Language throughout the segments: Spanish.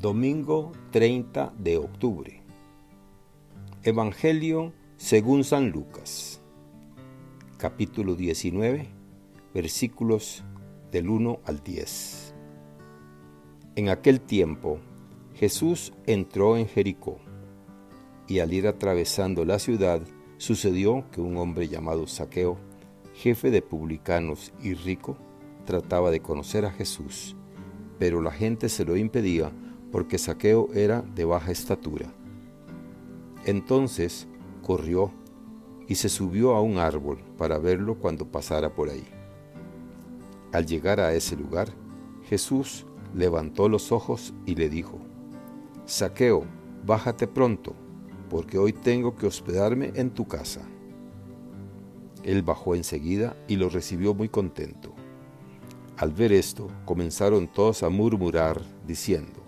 Domingo 30 de octubre. Evangelio según San Lucas. Capítulo 19, versículos del 1 al 10. En aquel tiempo Jesús entró en Jericó, y al ir atravesando la ciudad, sucedió que un hombre llamado Saqueo, jefe de publicanos y rico, trataba de conocer a Jesús, pero la gente se lo impedía porque Saqueo era de baja estatura. Entonces corrió y se subió a un árbol para verlo cuando pasara por ahí. Al llegar a ese lugar, Jesús levantó los ojos y le dijo, Saqueo, bájate pronto, porque hoy tengo que hospedarme en tu casa. Él bajó enseguida y lo recibió muy contento. Al ver esto, comenzaron todos a murmurar, diciendo,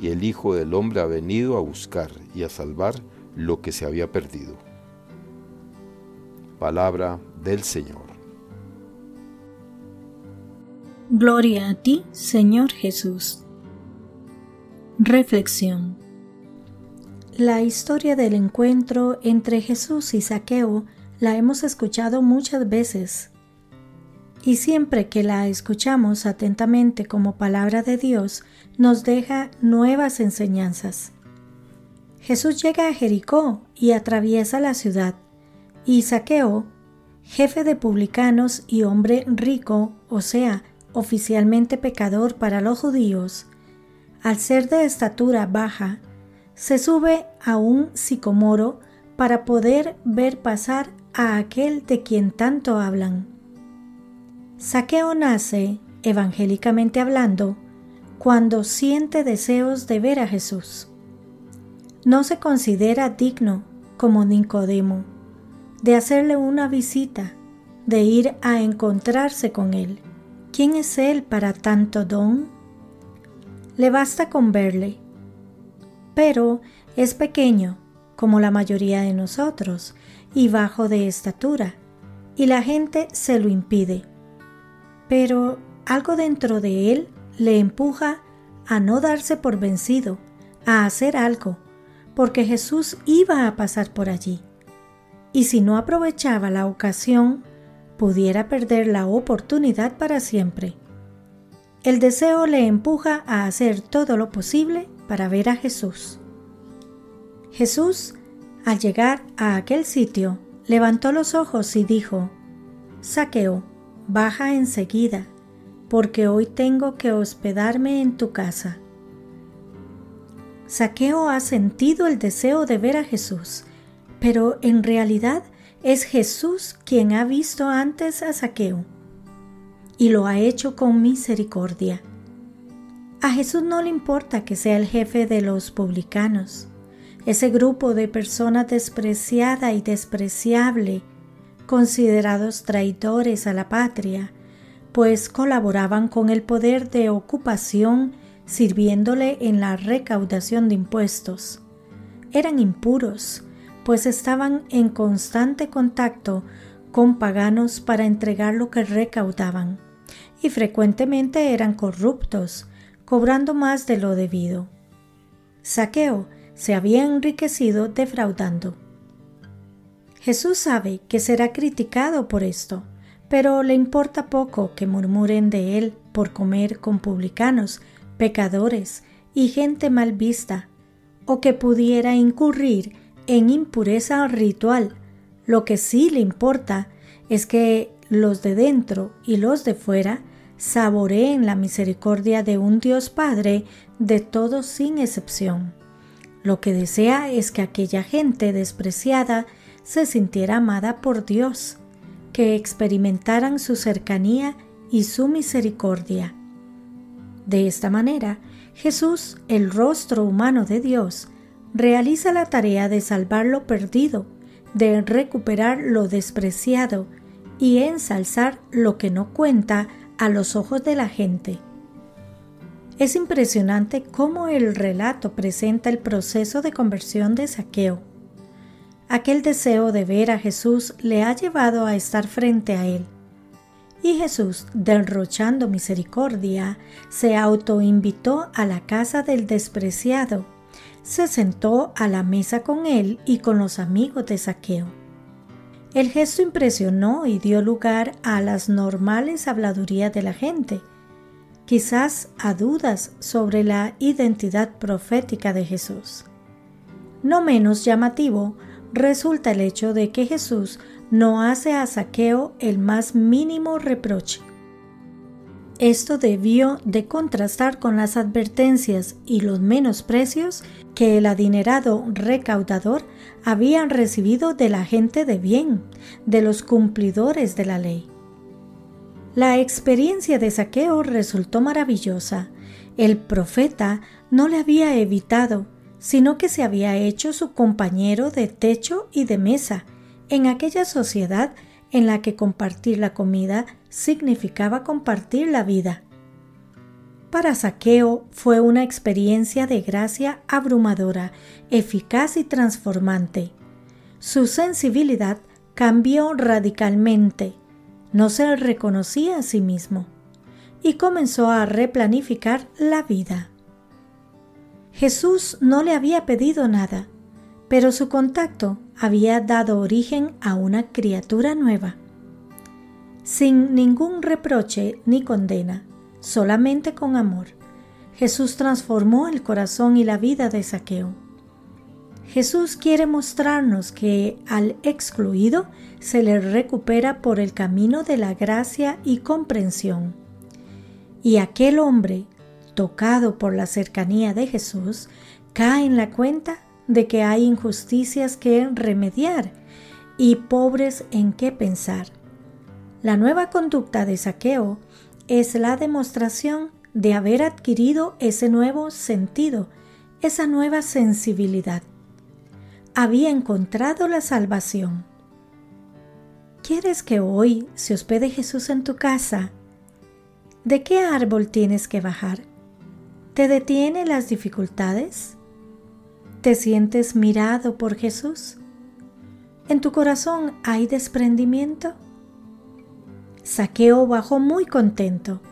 y el Hijo del Hombre ha venido a buscar y a salvar lo que se había perdido. Palabra del Señor. Gloria a ti, Señor Jesús. Reflexión. La historia del encuentro entre Jesús y Saqueo la hemos escuchado muchas veces y siempre que la escuchamos atentamente como palabra de Dios, nos deja nuevas enseñanzas. Jesús llega a Jericó y atraviesa la ciudad, y Saqueo, jefe de publicanos y hombre rico, o sea, oficialmente pecador para los judíos, al ser de estatura baja, se sube a un sicomoro para poder ver pasar a aquel de quien tanto hablan. Saqueo nace, evangélicamente hablando, cuando siente deseos de ver a Jesús. No se considera digno, como Nicodemo, de hacerle una visita, de ir a encontrarse con él. ¿Quién es él para tanto don? Le basta con verle. Pero es pequeño, como la mayoría de nosotros, y bajo de estatura, y la gente se lo impide pero algo dentro de él le empuja a no darse por vencido, a hacer algo, porque Jesús iba a pasar por allí. Y si no aprovechaba la ocasión, pudiera perder la oportunidad para siempre. El deseo le empuja a hacer todo lo posible para ver a Jesús. Jesús, al llegar a aquel sitio, levantó los ojos y dijo, Saqueo, baja enseguida, porque hoy tengo que hospedarme en tu casa. Saqueo ha sentido el deseo de ver a Jesús, pero en realidad es Jesús quien ha visto antes a Saqueo y lo ha hecho con misericordia. A Jesús no le importa que sea el jefe de los publicanos, ese grupo de personas despreciada y despreciable considerados traidores a la patria, pues colaboraban con el poder de ocupación sirviéndole en la recaudación de impuestos. Eran impuros, pues estaban en constante contacto con paganos para entregar lo que recaudaban, y frecuentemente eran corruptos, cobrando más de lo debido. Saqueo se había enriquecido defraudando. Jesús sabe que será criticado por esto, pero le importa poco que murmuren de él por comer con publicanos, pecadores y gente mal vista, o que pudiera incurrir en impureza ritual. Lo que sí le importa es que los de dentro y los de fuera saboreen la misericordia de un Dios Padre de todos sin excepción. Lo que desea es que aquella gente despreciada se sintiera amada por Dios, que experimentaran su cercanía y su misericordia. De esta manera, Jesús, el rostro humano de Dios, realiza la tarea de salvar lo perdido, de recuperar lo despreciado y ensalzar lo que no cuenta a los ojos de la gente. Es impresionante cómo el relato presenta el proceso de conversión de Saqueo. Aquel deseo de ver a Jesús le ha llevado a estar frente a él. Y Jesús, derrochando misericordia, se autoinvitó a la casa del despreciado, se sentó a la mesa con él y con los amigos de Saqueo. El gesto impresionó y dio lugar a las normales habladurías de la gente, quizás a dudas sobre la identidad profética de Jesús. No menos llamativo resulta el hecho de que Jesús no hace a Saqueo el más mínimo reproche. Esto debió de contrastar con las advertencias y los menosprecios que el adinerado recaudador había recibido de la gente de bien, de los cumplidores de la ley. La experiencia de saqueo resultó maravillosa. El profeta no le había evitado, sino que se había hecho su compañero de techo y de mesa en aquella sociedad en la que compartir la comida significaba compartir la vida. Para Saqueo fue una experiencia de gracia abrumadora, eficaz y transformante. Su sensibilidad cambió radicalmente no se reconocía a sí mismo y comenzó a replanificar la vida. Jesús no le había pedido nada, pero su contacto había dado origen a una criatura nueva. Sin ningún reproche ni condena, solamente con amor, Jesús transformó el corazón y la vida de Saqueo. Jesús quiere mostrarnos que al excluido se le recupera por el camino de la gracia y comprensión. Y aquel hombre, tocado por la cercanía de Jesús, cae en la cuenta de que hay injusticias que remediar y pobres en qué pensar. La nueva conducta de saqueo es la demostración de haber adquirido ese nuevo sentido, esa nueva sensibilidad había encontrado la salvación. ¿Quieres que hoy se hospede Jesús en tu casa? ¿De qué árbol tienes que bajar? ¿Te detiene las dificultades? ¿Te sientes mirado por Jesús? ¿En tu corazón hay desprendimiento? Saqueo bajó muy contento.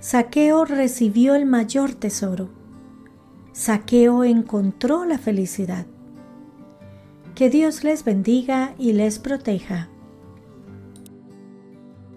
Saqueo recibió el mayor tesoro. Saqueo encontró la felicidad. Que Dios les bendiga y les proteja.